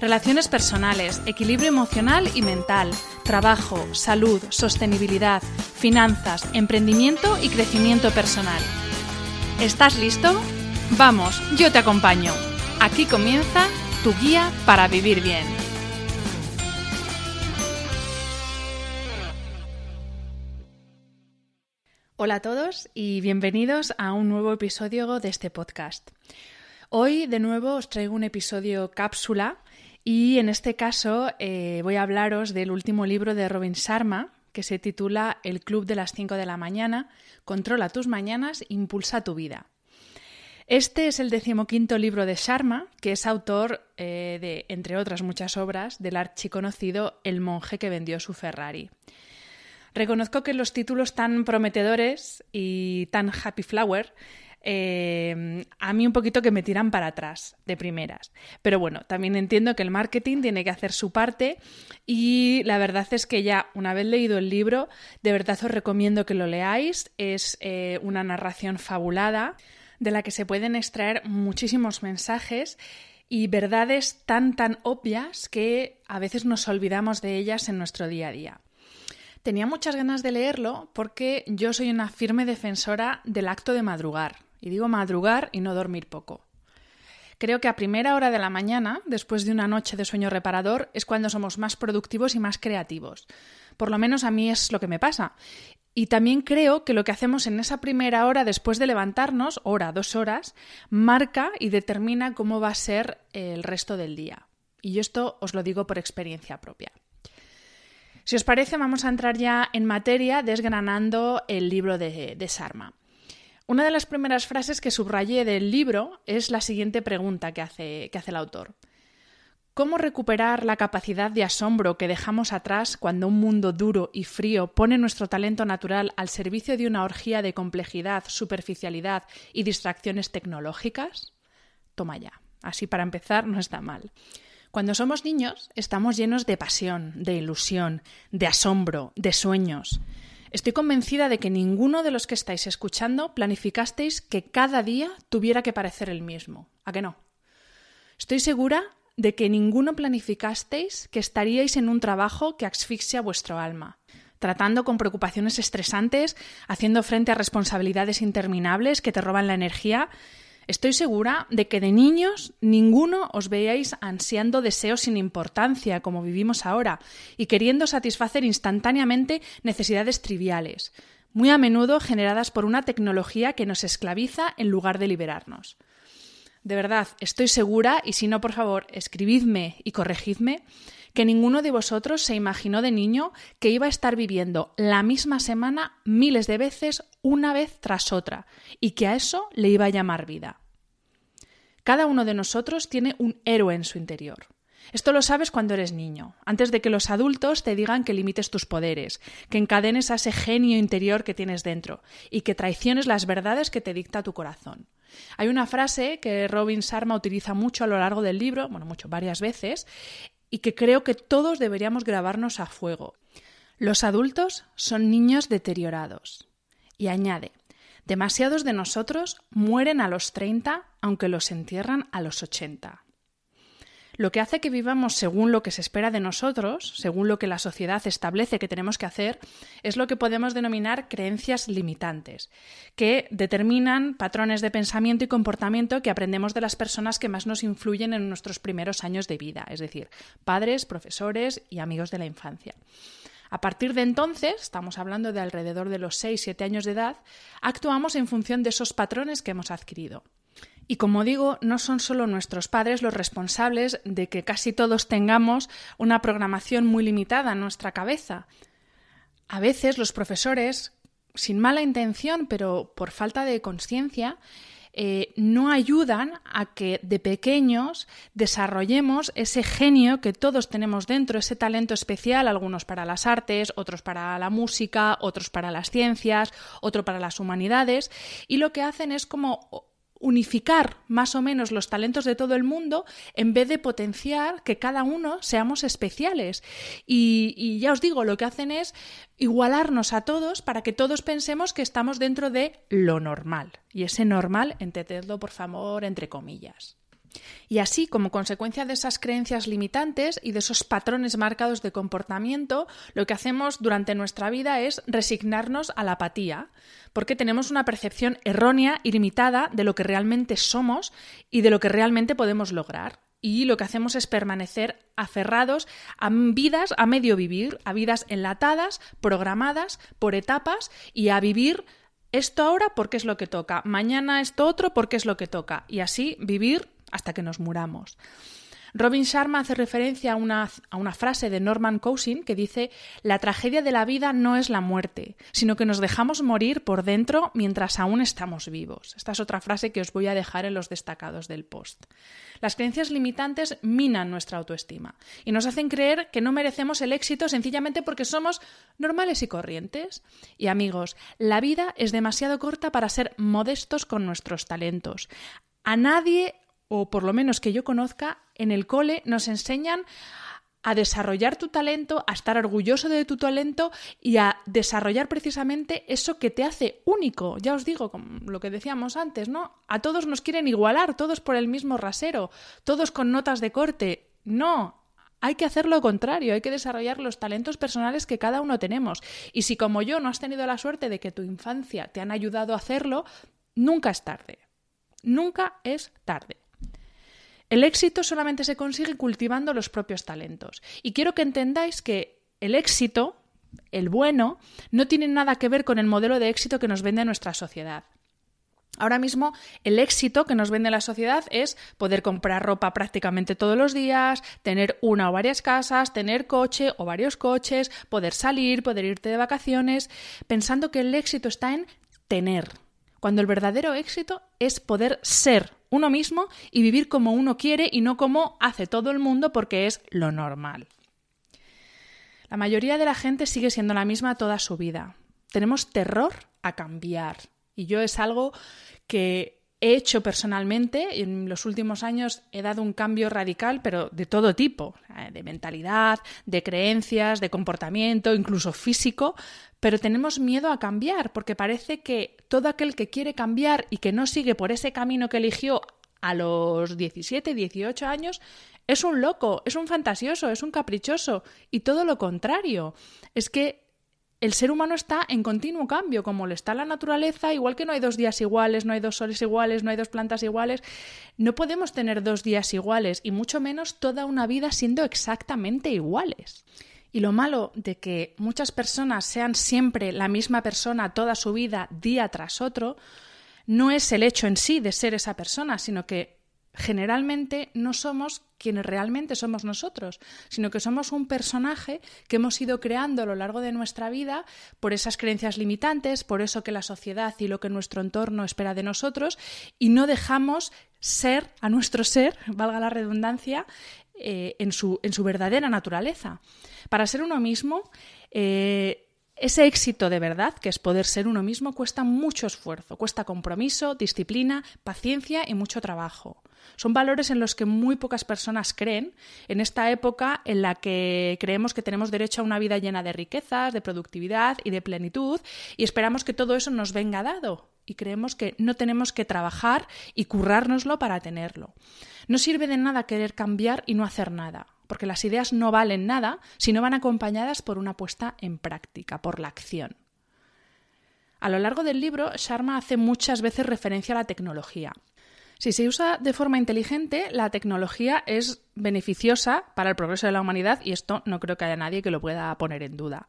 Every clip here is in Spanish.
Relaciones personales, equilibrio emocional y mental, trabajo, salud, sostenibilidad, finanzas, emprendimiento y crecimiento personal. ¿Estás listo? Vamos, yo te acompaño. Aquí comienza tu guía para vivir bien. Hola a todos y bienvenidos a un nuevo episodio de este podcast. Hoy de nuevo os traigo un episodio cápsula y en este caso eh, voy a hablaros del último libro de Robin Sharma que se titula El Club de las 5 de la mañana, Controla tus mañanas, impulsa tu vida. Este es el decimoquinto libro de Sharma, que es autor eh, de, entre otras muchas obras, del archiconocido El monje que vendió su Ferrari. Reconozco que los títulos tan prometedores y tan happy flower eh, a mí un poquito que me tiran para atrás de primeras. Pero bueno, también entiendo que el marketing tiene que hacer su parte y la verdad es que ya una vez leído el libro, de verdad os recomiendo que lo leáis. Es eh, una narración fabulada de la que se pueden extraer muchísimos mensajes y verdades tan tan obvias que a veces nos olvidamos de ellas en nuestro día a día. Tenía muchas ganas de leerlo porque yo soy una firme defensora del acto de madrugar. Y digo madrugar y no dormir poco. Creo que a primera hora de la mañana, después de una noche de sueño reparador, es cuando somos más productivos y más creativos. Por lo menos a mí es lo que me pasa. Y también creo que lo que hacemos en esa primera hora después de levantarnos, hora, dos horas, marca y determina cómo va a ser el resto del día. Y esto os lo digo por experiencia propia. Si os parece, vamos a entrar ya en materia desgranando el libro de, de Sarma. Una de las primeras frases que subrayé del libro es la siguiente pregunta que hace, que hace el autor. ¿Cómo recuperar la capacidad de asombro que dejamos atrás cuando un mundo duro y frío pone nuestro talento natural al servicio de una orgía de complejidad, superficialidad y distracciones tecnológicas? Toma ya. Así para empezar no está mal. Cuando somos niños estamos llenos de pasión, de ilusión, de asombro, de sueños. Estoy convencida de que ninguno de los que estáis escuchando planificasteis que cada día tuviera que parecer el mismo. ¿A qué no? Estoy segura de que ninguno planificasteis que estaríais en un trabajo que asfixia vuestro alma, tratando con preocupaciones estresantes, haciendo frente a responsabilidades interminables que te roban la energía Estoy segura de que de niños ninguno os veíais ansiando deseos sin importancia, como vivimos ahora, y queriendo satisfacer instantáneamente necesidades triviales, muy a menudo generadas por una tecnología que nos esclaviza en lugar de liberarnos. De verdad, estoy segura, y si no, por favor, escribidme y corregidme, que ninguno de vosotros se imaginó de niño que iba a estar viviendo la misma semana miles de veces una vez tras otra, y que a eso le iba a llamar vida. Cada uno de nosotros tiene un héroe en su interior. Esto lo sabes cuando eres niño, antes de que los adultos te digan que limites tus poderes, que encadenes a ese genio interior que tienes dentro y que traiciones las verdades que te dicta tu corazón. Hay una frase que Robin Sharma utiliza mucho a lo largo del libro, bueno, mucho, varias veces, y que creo que todos deberíamos grabarnos a fuego. Los adultos son niños deteriorados. Y añade, demasiados de nosotros mueren a los 30 aunque los entierran a los 80. Lo que hace que vivamos según lo que se espera de nosotros, según lo que la sociedad establece que tenemos que hacer, es lo que podemos denominar creencias limitantes, que determinan patrones de pensamiento y comportamiento que aprendemos de las personas que más nos influyen en nuestros primeros años de vida, es decir, padres, profesores y amigos de la infancia. A partir de entonces, estamos hablando de alrededor de los 6-7 años de edad, actuamos en función de esos patrones que hemos adquirido. Y como digo, no son solo nuestros padres los responsables de que casi todos tengamos una programación muy limitada en nuestra cabeza. A veces los profesores, sin mala intención, pero por falta de conciencia, eh, no ayudan a que de pequeños desarrollemos ese genio que todos tenemos dentro, ese talento especial, algunos para las artes, otros para la música, otros para las ciencias, otro para las humanidades, y lo que hacen es como unificar más o menos los talentos de todo el mundo en vez de potenciar que cada uno seamos especiales. Y, ya os digo, lo que hacen es igualarnos a todos para que todos pensemos que estamos dentro de lo normal. Y ese normal, entendedlo por favor entre comillas. Y así, como consecuencia de esas creencias limitantes y de esos patrones marcados de comportamiento, lo que hacemos durante nuestra vida es resignarnos a la apatía, porque tenemos una percepción errónea y limitada de lo que realmente somos y de lo que realmente podemos lograr. Y lo que hacemos es permanecer aferrados a vidas a medio vivir, a vidas enlatadas, programadas por etapas y a vivir esto ahora porque es lo que toca, mañana esto otro porque es lo que toca, y así vivir hasta que nos muramos. Robin Sharma hace referencia a una, a una, frase de Norman Cousin que dice La tragedia de la vida no es la muerte, sino que nos dejamos morir por dentro mientras aún estamos vivos. Esta es otra frase que os voy a dejar en los destacados del post. Las creencias limitantes minan nuestra autoestima y nos hacen creer que no merecemos el éxito sencillamente porque somos normales y corrientes. Y amigos, la vida es demasiado corta para ser modestos con nuestros talentos. A nadie o por lo menos que yo conozca, en el cole nos enseñan a desarrollar tu talento, a estar orgulloso de tu talento y a desarrollar precisamente eso que te hace único. Ya os digo, como lo que decíamos antes, ¿no? A todos nos quieren igualar, todos por el mismo rasero, todos con notas de corte. No, hay que hacer lo contrario, hay que desarrollar los talentos personales que cada uno tenemos. Y si como yo no has tenido la suerte de que tu infancia te han ayudado a hacerlo, nunca es tarde. Nunca es tarde. El éxito solamente se consigue cultivando los propios talentos. Y quiero que entendáis que el éxito, el bueno, no tiene nada que ver con el modelo de éxito que nos vende nuestra sociedad. Ahora mismo el éxito que nos vende la sociedad es poder comprar ropa prácticamente todos los días, tener una o varias casas, tener coche o varios coches, poder salir, poder irte de vacaciones, pensando que el éxito está en tener, cuando el verdadero éxito es poder ser uno mismo y vivir como uno quiere y no como hace todo el mundo porque es lo normal. La mayoría de la gente sigue siendo la misma toda su vida. Tenemos terror a cambiar. Y yo es algo que he hecho personalmente. En los últimos años he dado un cambio radical, pero de todo tipo, de mentalidad, de creencias, de comportamiento, incluso físico, pero tenemos miedo a cambiar porque parece que todo aquel que quiere cambiar y que no sigue por ese camino que eligió a los 17, 18 años, es un loco, es un fantasioso, es un caprichoso y todo lo contrario. Es que el ser humano está en continuo cambio, como lo está la naturaleza, igual que no hay dos días iguales, no hay dos soles iguales, no hay dos plantas iguales, no podemos tener dos días iguales y mucho menos toda una vida siendo exactamente iguales. Y lo malo de que muchas personas sean siempre la misma persona toda su vida, día tras otro, no es el hecho en sí de ser esa persona, sino que generalmente no somos quienes realmente somos nosotros, sino que somos un personaje que hemos ido creando a lo largo de nuestra vida por esas creencias limitantes, por eso que la sociedad y lo que nuestro entorno espera de nosotros, y no dejamos ser a nuestro ser, valga la redundancia, eh, en, su, en, su, verdadera naturaleza. Para ser uno mismo, eh, Ese éxito de verdad, que es poder ser uno mismo, cuesta mucho esfuerzo, cuesta compromiso, disciplina, paciencia y mucho trabajo. Son valores en los que muy pocas personas creen en esta época en la que creemos que tenemos derecho a una vida llena de riquezas, de productividad y de plenitud y esperamos que todo eso nos venga dado y creemos que no tenemos que trabajar y currárnoslo para tenerlo. No sirve de nada querer cambiar y no hacer nada porque las ideas no valen nada si no van acompañadas por una puesta en práctica, por la acción. A lo largo del libro, Sharma hace muchas veces referencia a la tecnología. Si se usa de forma inteligente, la tecnología es beneficiosa para el progreso de la humanidad y esto no creo que haya nadie que lo pueda poner en duda.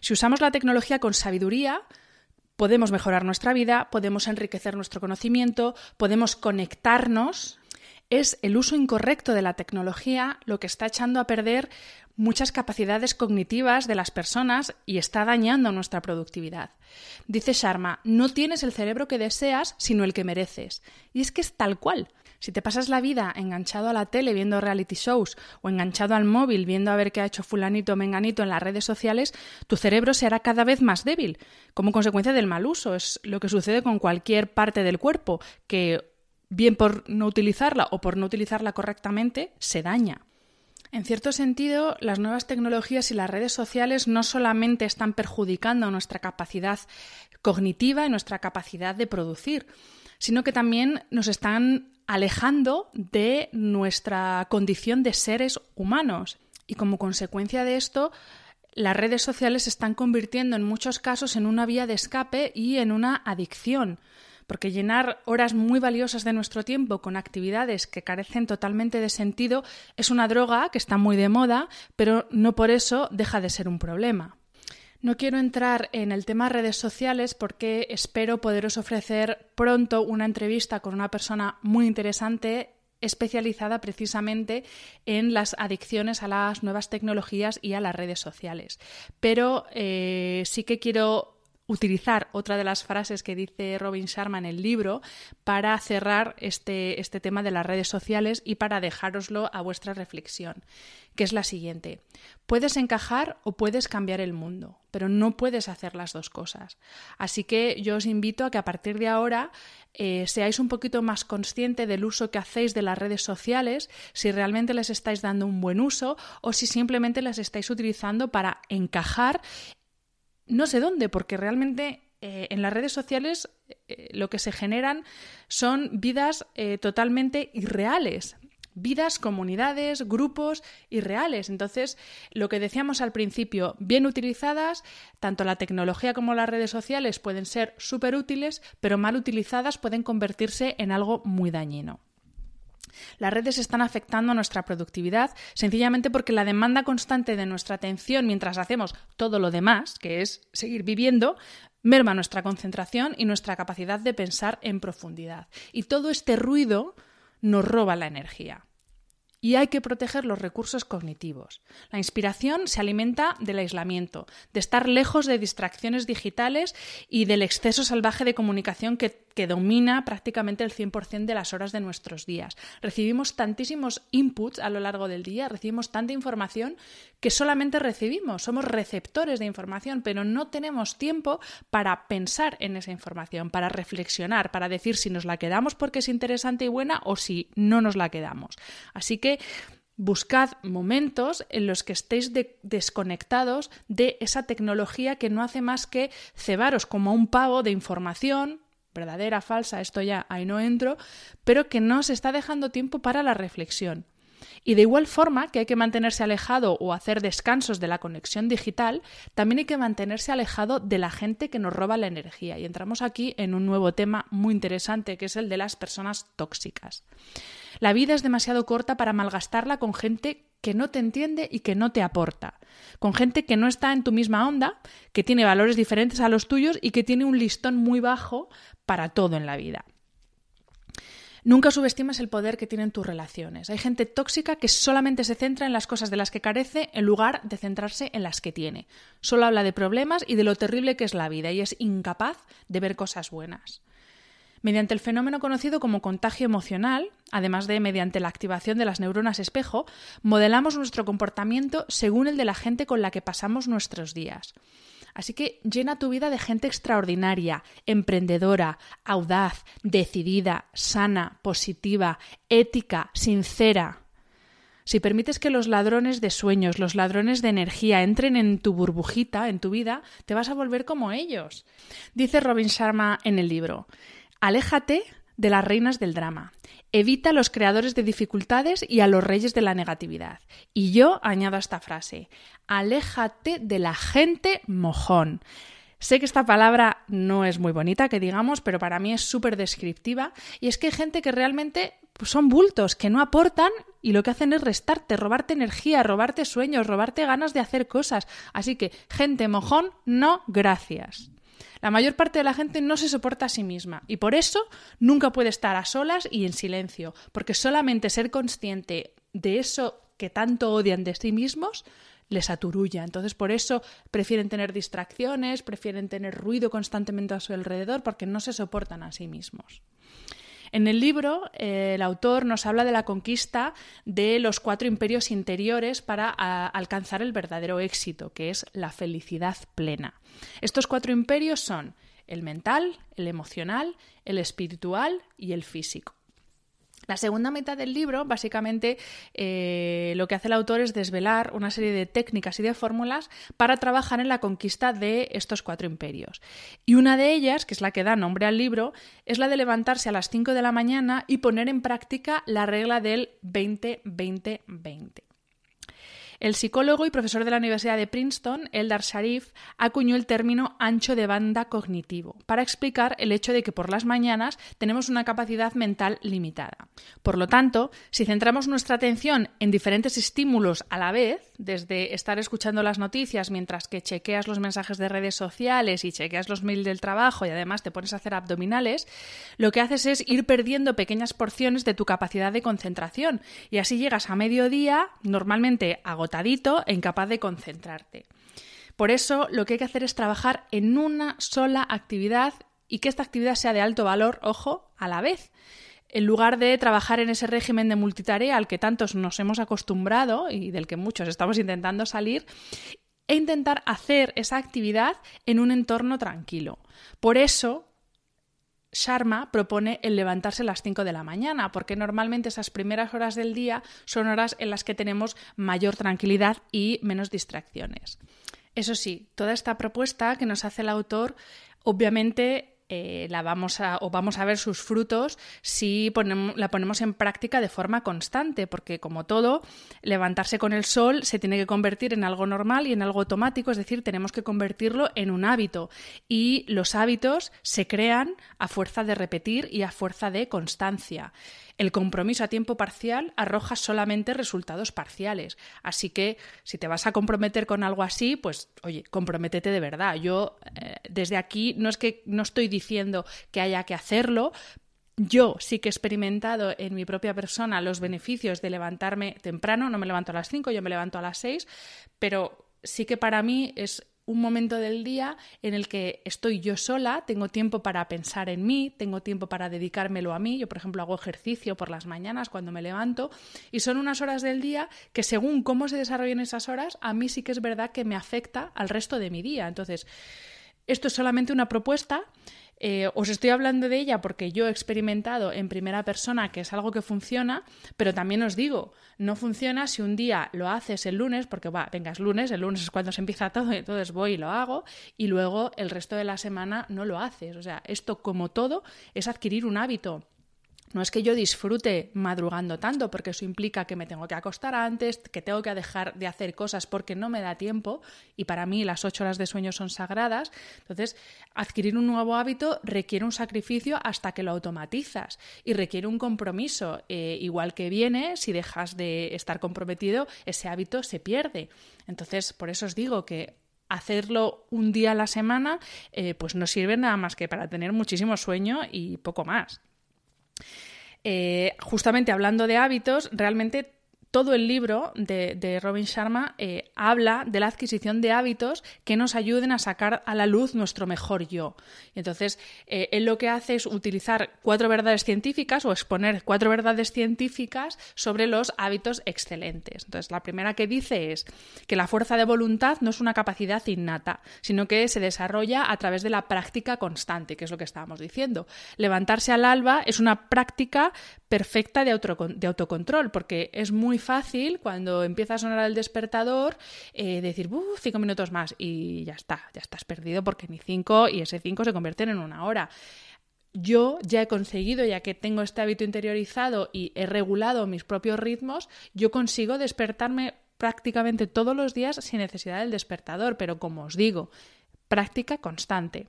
Si usamos la tecnología con sabiduría, podemos mejorar nuestra vida, podemos enriquecer nuestro conocimiento, podemos conectarnos es el uso incorrecto de la tecnología lo que está echando a perder muchas capacidades cognitivas de las personas y está dañando nuestra productividad. Dice Sharma, no tienes el cerebro que deseas, sino el que mereces. Y es que es tal cual. Si te pasas la vida enganchado a la tele viendo reality shows o enganchado al móvil viendo a ver qué ha hecho fulanito o menganito en las redes sociales, tu cerebro se hará cada vez más débil, como consecuencia del mal uso. Es lo que sucede con cualquier parte del cuerpo, que bien por no utilizarla o por no utilizarla correctamente, se daña. En cierto sentido, las nuevas tecnologías y las redes sociales no solamente están perjudicando nuestra capacidad cognitiva y nuestra capacidad de producir, sino que también nos están alejando de nuestra condición de seres humanos. Y como consecuencia de esto, las redes sociales se están convirtiendo en muchos casos en una vía de escape y en una adicción porque llenar horas muy valiosas de nuestro tiempo con actividades que carecen totalmente de sentido es una droga que está muy de moda, pero no por eso deja de ser un problema. No quiero entrar en el tema redes sociales porque espero poderos ofrecer pronto una entrevista con una persona muy interesante especializada precisamente en las adicciones a las nuevas tecnologías y a las redes sociales. Pero eh, sí que quiero utilizar otra de las frases que dice Robin Sharma en el libro para cerrar este, este tema de las redes sociales y para dejároslo a vuestra reflexión, que es la siguiente. Puedes encajar o puedes cambiar el mundo, pero no puedes hacer las dos cosas. Así que yo os invito a que a partir de ahora eh, seáis un poquito más consciente del uso que hacéis de las redes sociales, si realmente les estáis dando un buen uso o si simplemente las estáis utilizando para encajar no sé dónde, porque realmente eh, en las redes sociales eh, lo que se generan son vidas eh, totalmente irreales. Vidas, comunidades, grupos irreales. Entonces, lo que decíamos al principio, bien utilizadas, tanto la tecnología como las redes sociales pueden ser súper útiles, pero mal utilizadas pueden convertirse en algo muy dañino. Las redes están afectando a nuestra productividad sencillamente porque la demanda constante de nuestra atención mientras hacemos todo lo demás, que es seguir viviendo, merma nuestra concentración y nuestra capacidad de pensar en profundidad. Y todo este ruido nos roba la energía y hay que proteger los recursos cognitivos. La inspiración se alimenta del aislamiento, de estar lejos de distracciones digitales y del exceso salvaje de comunicación que, domina prácticamente el 100% de las horas de nuestros días. Recibimos tantísimos inputs a lo largo del día, recibimos tanta información que solamente recibimos, somos receptores de información, pero no tenemos tiempo para pensar en esa información, para reflexionar, para decir si nos la quedamos porque es interesante y buena o si no nos la quedamos. Así que buscad momentos en los que estéis desconectados de esa tecnología que no hace más que cebaros como un pavo de información, verdadera, falsa, esto ya ahí no entro, pero que no se está dejando tiempo para la reflexión. Y de igual forma que hay que mantenerse alejado o hacer descansos de la conexión digital, también hay que mantenerse alejado de la gente que nos roba la energía. Y entramos aquí en un nuevo tema muy interesante, que es el de las personas tóxicas. La vida es demasiado corta para malgastarla con gente que no te entiende y que no te aporta, con gente que no está en tu misma onda, que tiene valores diferentes a los tuyos y que tiene un listón muy bajo para todo en la vida. Nunca subestimes el poder que tienen tus relaciones. Hay gente tóxica que solamente se centra en las cosas de las que carece en lugar de centrarse en las que tiene. Solo habla de problemas y de lo terrible que es la vida y es incapaz de ver cosas buenas. mediante el fenómeno conocido como contagio emocional, además de mediante la activación de las neuronas espejo, modelamos nuestro comportamiento según el de la gente con la que pasamos nuestros días. Así que llena tu vida de gente extraordinaria, emprendedora, audaz, decidida, sana, positiva, ética, sincera. Si permites que los ladrones de sueños, los ladrones de energía entren en tu burbujita, en tu vida, te vas a volver como ellos. Dice Robin Sharma en el libro, aléjate de las reinas del drama. Evita a los creadores de dificultades y a los reyes de la negatividad. Y yo añado esta frase, aléjate de la gente mojón. Sé que esta palabra no es muy bonita, que digamos, pero para mí es súper descriptiva. Y es que hay gente que realmente pues, son bultos, que no aportan y lo que hacen es restarte, robarte energía, robarte sueños, robarte ganas de hacer cosas. Así que, gente mojón, no gracias. La mayor parte de la gente no se soporta a sí misma y por eso nunca puede estar a solas y en silencio, porque solamente ser consciente de eso que tanto odian de sí mismos les aturulla. Entonces, por eso prefieren tener distracciones, prefieren tener ruido constantemente a su alrededor, porque no se soportan a sí mismos. En el libro, eh, el autor nos habla de la conquista de los cuatro imperios interiores para alcanzar el verdadero éxito, que es la felicidad plena. Estos cuatro imperios son el mental, el emocional, el espiritual y el físico. La segunda mitad del libro, básicamente, eh, lo que hace el autor es desvelar una serie de técnicas y de fórmulas para trabajar en la conquista de estos cuatro imperios. Y una de ellas, que es la que da nombre al libro, es la de levantarse a las 5 de la mañana y poner en práctica la regla del 20-20-20. El psicólogo y profesor de la Universidad de Princeton, Eldar Sharif, acuñó el término ancho de banda cognitivo para explicar el hecho de que por las mañanas tenemos una capacidad mental limitada. Por lo tanto, si centramos nuestra atención en diferentes estímulos a la vez, desde estar escuchando las noticias mientras que chequeas los mensajes de redes sociales y chequeas los mails del trabajo y además te pones a hacer abdominales, lo que haces es ir perdiendo pequeñas porciones de tu capacidad de concentración y así llegas a mediodía normalmente agotadito e incapaz de concentrarte. Por eso lo que hay que hacer es trabajar en una sola actividad y que esta actividad sea de alto valor, ojo, a la vez en lugar de trabajar en ese régimen de multitarea al que tantos nos hemos acostumbrado y del que muchos estamos intentando salir, e intentar hacer esa actividad en un entorno tranquilo. Por eso, Sharma propone el levantarse a las 5 de la mañana, porque normalmente esas primeras horas del día son horas en las que tenemos mayor tranquilidad y menos distracciones. Eso sí, toda esta propuesta que nos hace el autor, obviamente eh, la vamos a, o vamos a ver sus frutos si la ponemos en práctica de forma constante, porque como todo, levantarse con el sol se tiene que convertir en algo normal y en algo automático, es decir, tenemos que convertirlo en un hábito. Y los hábitos se crean a fuerza de repetir y a fuerza de constancia. El compromiso a tiempo parcial arroja solamente resultados parciales. Así que si te vas a comprometer con algo así, pues oye, comprométete de verdad. Yo eh, desde aquí no es que no estoy diciendo que haya que hacerlo, yo sí que he experimentado en mi propia persona los beneficios de levantarme temprano, no me levanto a las 5, yo me levanto a las 6, pero sí que para mí es un momento del día en el que estoy yo sola, tengo tiempo para pensar en mí, tengo tiempo para dedicármelo a mí. Yo, por ejemplo, hago ejercicio por las mañanas cuando me levanto y son unas horas del día que según cómo se desarrollen esas horas, a mí sí que es verdad que me afecta al resto de mi día. Entonces, esto es solamente una propuesta eh, os estoy hablando de ella porque yo he experimentado en primera persona que es algo que funciona, pero también os digo, no funciona si un día lo haces el lunes, porque va, venga, es lunes, el lunes es cuando se empieza todo, entonces voy y lo hago, y luego el resto de la semana no lo haces. O sea, esto como todo es adquirir un hábito. No es que yo disfrute madrugando tanto, porque eso implica que me tengo que acostar antes, que tengo que dejar de hacer cosas porque no me da tiempo, y para mí las ocho horas de sueño son sagradas. Entonces, adquirir un nuevo hábito requiere un sacrificio hasta que lo automatizas y requiere un compromiso. Eh, igual que viene, si dejas de estar comprometido, ese hábito se pierde. Entonces, por eso os digo que hacerlo un día a la semana, eh, pues no sirve nada más que para tener muchísimo sueño y poco más. Eh, justamente hablando de hábitos, realmente todo el libro de, Robin Sharma eh, habla de la adquisición de hábitos que nos ayuden a sacar a la luz nuestro mejor yo. Y entonces, eh, él lo que hace es utilizar cuatro verdades científicas o exponer cuatro verdades científicas sobre los hábitos excelentes. Entonces, la primera que dice es que la fuerza de voluntad no es una capacidad innata, sino que se desarrolla a través de la práctica constante, que es lo que estábamos diciendo. Levantarse al alba es una práctica perfecta de, autocontrol, porque es muy fácil cuando empieza a sonar el despertador eh, decir, cinco minutos más y ya está, ya estás perdido porque ni cinco y ese cinco se convierten en una hora yo ya he conseguido, ya que tengo este hábito interiorizado y he regulado mis propios ritmos, yo consigo despertarme prácticamente todos los días sin necesidad del despertador, pero como os digo, práctica constante.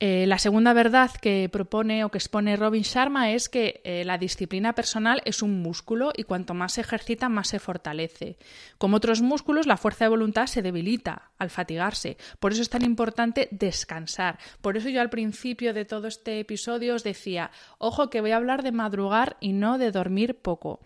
Eh, la segunda verdad que propone o que expone Robin Sharma es que eh, la disciplina personal es un músculo y cuanto más se ejercita, más se fortalece. Como otros músculos, la fuerza de voluntad se debilita al fatigarse. Por eso es tan importante descansar. Por eso yo al principio de todo este episodio os decía, ojo que voy a hablar de madrugar y no de dormir poco.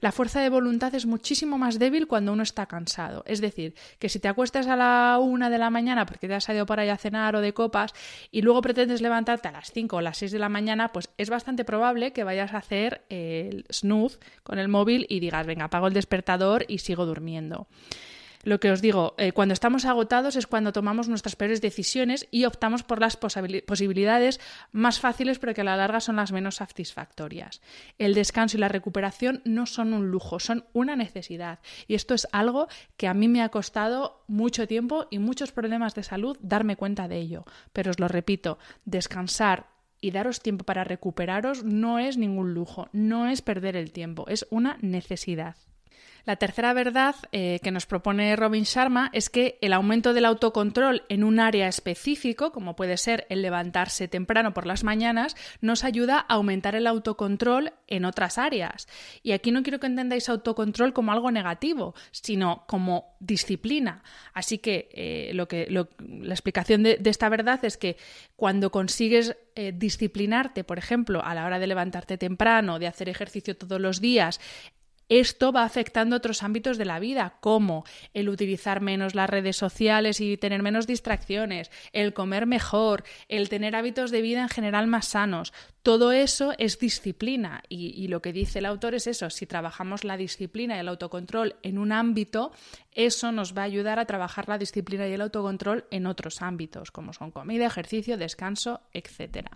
La fuerza de voluntad es muchísimo más débil cuando uno está cansado. Es decir, que si te acuestas a la una de la mañana porque te has salido para allá a cenar o de copas y luego pretendes levantarte a las 5 o las 6 de la mañana, pues es bastante probable que vayas a hacer el snooze con el móvil y digas, venga, apago el despertador y sigo durmiendo. Lo que os digo, eh, cuando estamos agotados es cuando tomamos nuestras peores decisiones y optamos por las posibilidades más fáciles pero que a la larga son las menos satisfactorias. El descanso y la recuperación no son un lujo, son una necesidad. Y esto es algo que a mí me ha costado mucho tiempo y muchos problemas de salud darme cuenta de ello. Pero os lo repito, descansar, y daros tiempo para recuperaros no es ningún lujo, no es perder el tiempo, es una necesidad. La tercera verdad eh, que nos propone Robin Sharma es que el aumento del autocontrol en un área específico, como puede ser el levantarse temprano por las mañanas, nos ayuda a aumentar el autocontrol en otras áreas. Y aquí no quiero que entendáis autocontrol como algo negativo, sino como disciplina. Así que, eh, lo que la explicación de, esta verdad es que cuando consigues eh, disciplinarte, por ejemplo, a la hora de levantarte temprano, de hacer ejercicio todos los días, esto va afectando otros ámbitos de la vida, como el utilizar menos las redes sociales y tener menos distracciones, el comer mejor, el tener hábitos de vida en general más sanos. Todo eso es disciplina y, lo que dice el autor es eso, si trabajamos la disciplina y el autocontrol en un ámbito, eso nos va a ayudar a trabajar la disciplina y el autocontrol en otros ámbitos, como son comida, ejercicio, descanso, etcétera.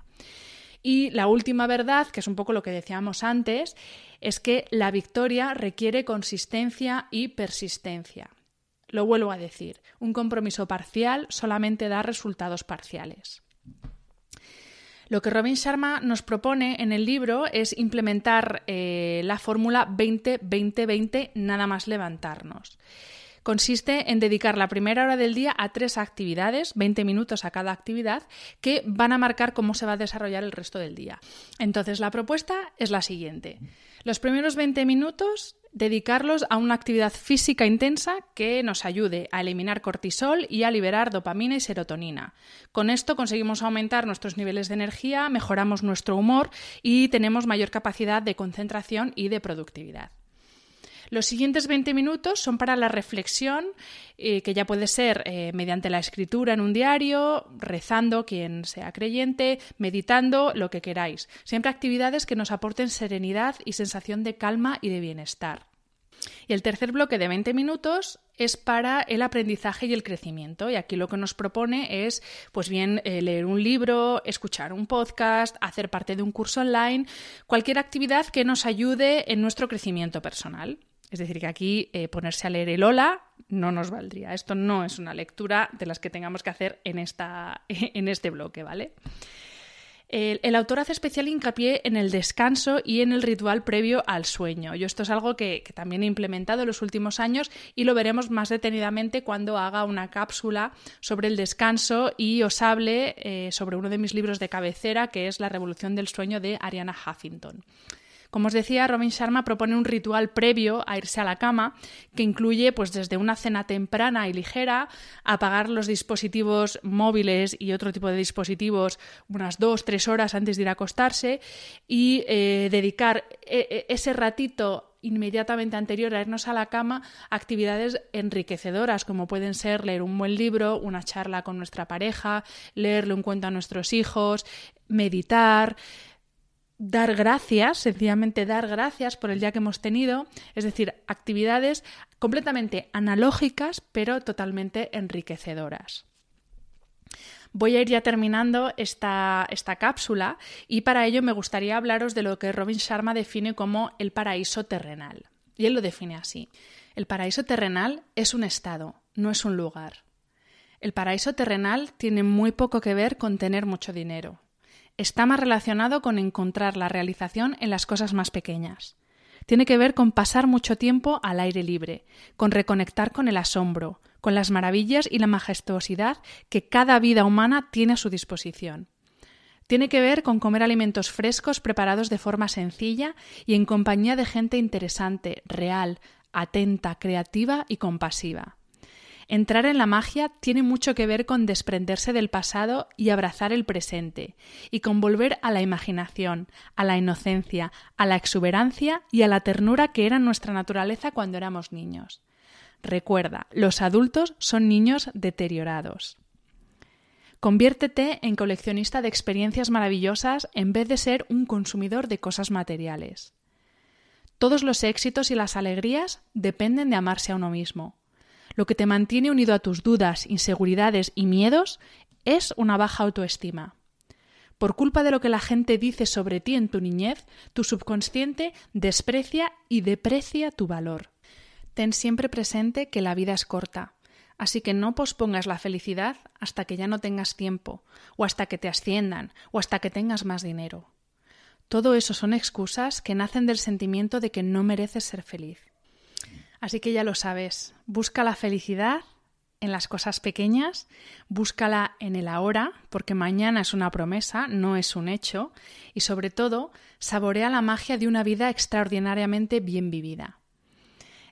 Y la última verdad, que es un poco lo que decíamos antes, es que la victoria requiere consistencia y persistencia. Lo vuelvo a decir, un compromiso parcial solamente da resultados parciales. Lo que Robin Sharma nos propone en el libro es implementar eh, la fórmula 20-20-20 nada más levantarnos consiste en dedicar la primera hora del día a tres actividades, 20 minutos a cada actividad, que van a marcar cómo se va a desarrollar el resto del día. Entonces, la propuesta es la siguiente. Los primeros 20 minutos dedicarlos a una actividad física intensa que nos ayude a eliminar cortisol y a liberar dopamina y serotonina. Con esto conseguimos aumentar nuestros niveles de energía, mejoramos nuestro humor y tenemos mayor capacidad de concentración y de productividad. Los siguientes 20 minutos son para la reflexión, eh, que ya puede ser eh, mediante la escritura en un diario, rezando, quien sea creyente, meditando, lo que queráis. Siempre actividades que nos aporten serenidad y sensación de calma y de bienestar. Y el tercer bloque de 20 minutos es para el aprendizaje y el crecimiento. Y aquí lo que nos propone es, pues bien, eh, leer un libro, escuchar un podcast, hacer parte de un curso online, cualquier actividad que nos ayude en nuestro crecimiento personal. Es decir, que aquí eh, ponerse a leer el hola no nos valdría. Esto no es una lectura de las que tengamos que hacer en, esta, en este bloque, ¿vale? El, autor hace especial hincapié en el descanso y en el ritual previo al sueño. Yo esto es algo que, también he implementado en los últimos años y lo veremos más detenidamente cuando haga una cápsula sobre el descanso y os hable eh, sobre uno de mis libros de cabecera, que es La Revolución del Sueño de Ariana Huffington. Como os decía, Robin Sharma propone un ritual previo a irse a la cama que incluye pues desde una cena temprana y ligera, apagar los dispositivos móviles y otro tipo de dispositivos unas dos, tres horas antes de ir a acostarse y eh, dedicar eh, eh, ese ratito inmediatamente anterior a irnos a la cama actividades enriquecedoras, como pueden ser leer un buen libro, una charla con nuestra pareja, leerle un cuento a nuestros hijos, meditar, dar gracias, sencillamente dar gracias por el día que hemos tenido, es decir, actividades completamente analógicas pero totalmente enriquecedoras. Voy a ir ya terminando esta, esta, cápsula y para ello me gustaría hablaros de lo que Robin Sharma define como el paraíso terrenal. Y él lo define así. El paraíso terrenal es un estado, no es un lugar. El paraíso terrenal tiene muy poco que ver con tener mucho dinero. Está más relacionado con encontrar la realización en las cosas más pequeñas. Tiene que ver con pasar mucho tiempo al aire libre, con reconectar con el asombro, con las maravillas y la majestuosidad que cada vida humana tiene a su disposición. Tiene que ver con comer alimentos frescos preparados de forma sencilla y en compañía de gente interesante, real, atenta, creativa y compasiva. Entrar en la magia tiene mucho que ver con desprenderse del pasado y abrazar el presente, y con volver a la imaginación, a la inocencia, a la exuberancia y a la ternura que era nuestra naturaleza cuando éramos niños. Recuerda, los adultos son niños deteriorados. Conviértete en coleccionista de experiencias maravillosas en vez de ser un consumidor de cosas materiales. Todos los éxitos y las alegrías dependen de amarse a uno mismo. Lo que te mantiene unido a tus dudas, inseguridades y miedos es una baja autoestima. Por culpa de lo que la gente dice sobre ti en tu niñez, tu subconsciente desprecia y deprecia tu valor. Ten siempre presente que la vida es corta, así que no pospongas la felicidad hasta que ya no tengas tiempo, o hasta que te asciendan, o hasta que tengas más dinero. Todo eso son excusas que nacen del sentimiento de que no mereces ser feliz. Así que ya lo sabes, busca la felicidad en las cosas pequeñas, búscala en el ahora, porque mañana es una promesa, no es un hecho, y sobre todo, saborea la magia de una vida extraordinariamente bien vivida.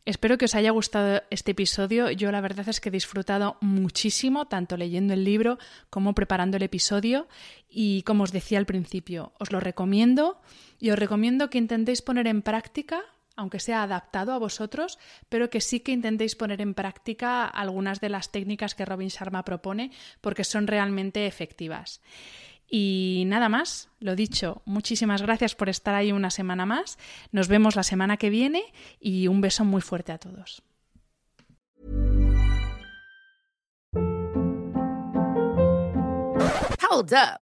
Espero que os haya gustado este episodio. Yo la verdad es que he disfrutado muchísimo, tanto leyendo el libro como preparando el episodio. Y como os decía al principio, os lo recomiendo y os recomiendo que intentéis poner en práctica aunque sea adaptado a vosotros, pero que sí que intentéis poner en práctica algunas de las técnicas que Robin Sharma propone, porque son realmente efectivas. Y nada más, lo dicho, muchísimas gracias por estar ahí una semana más. Nos vemos la semana que viene y un beso muy fuerte a todos. Hold up.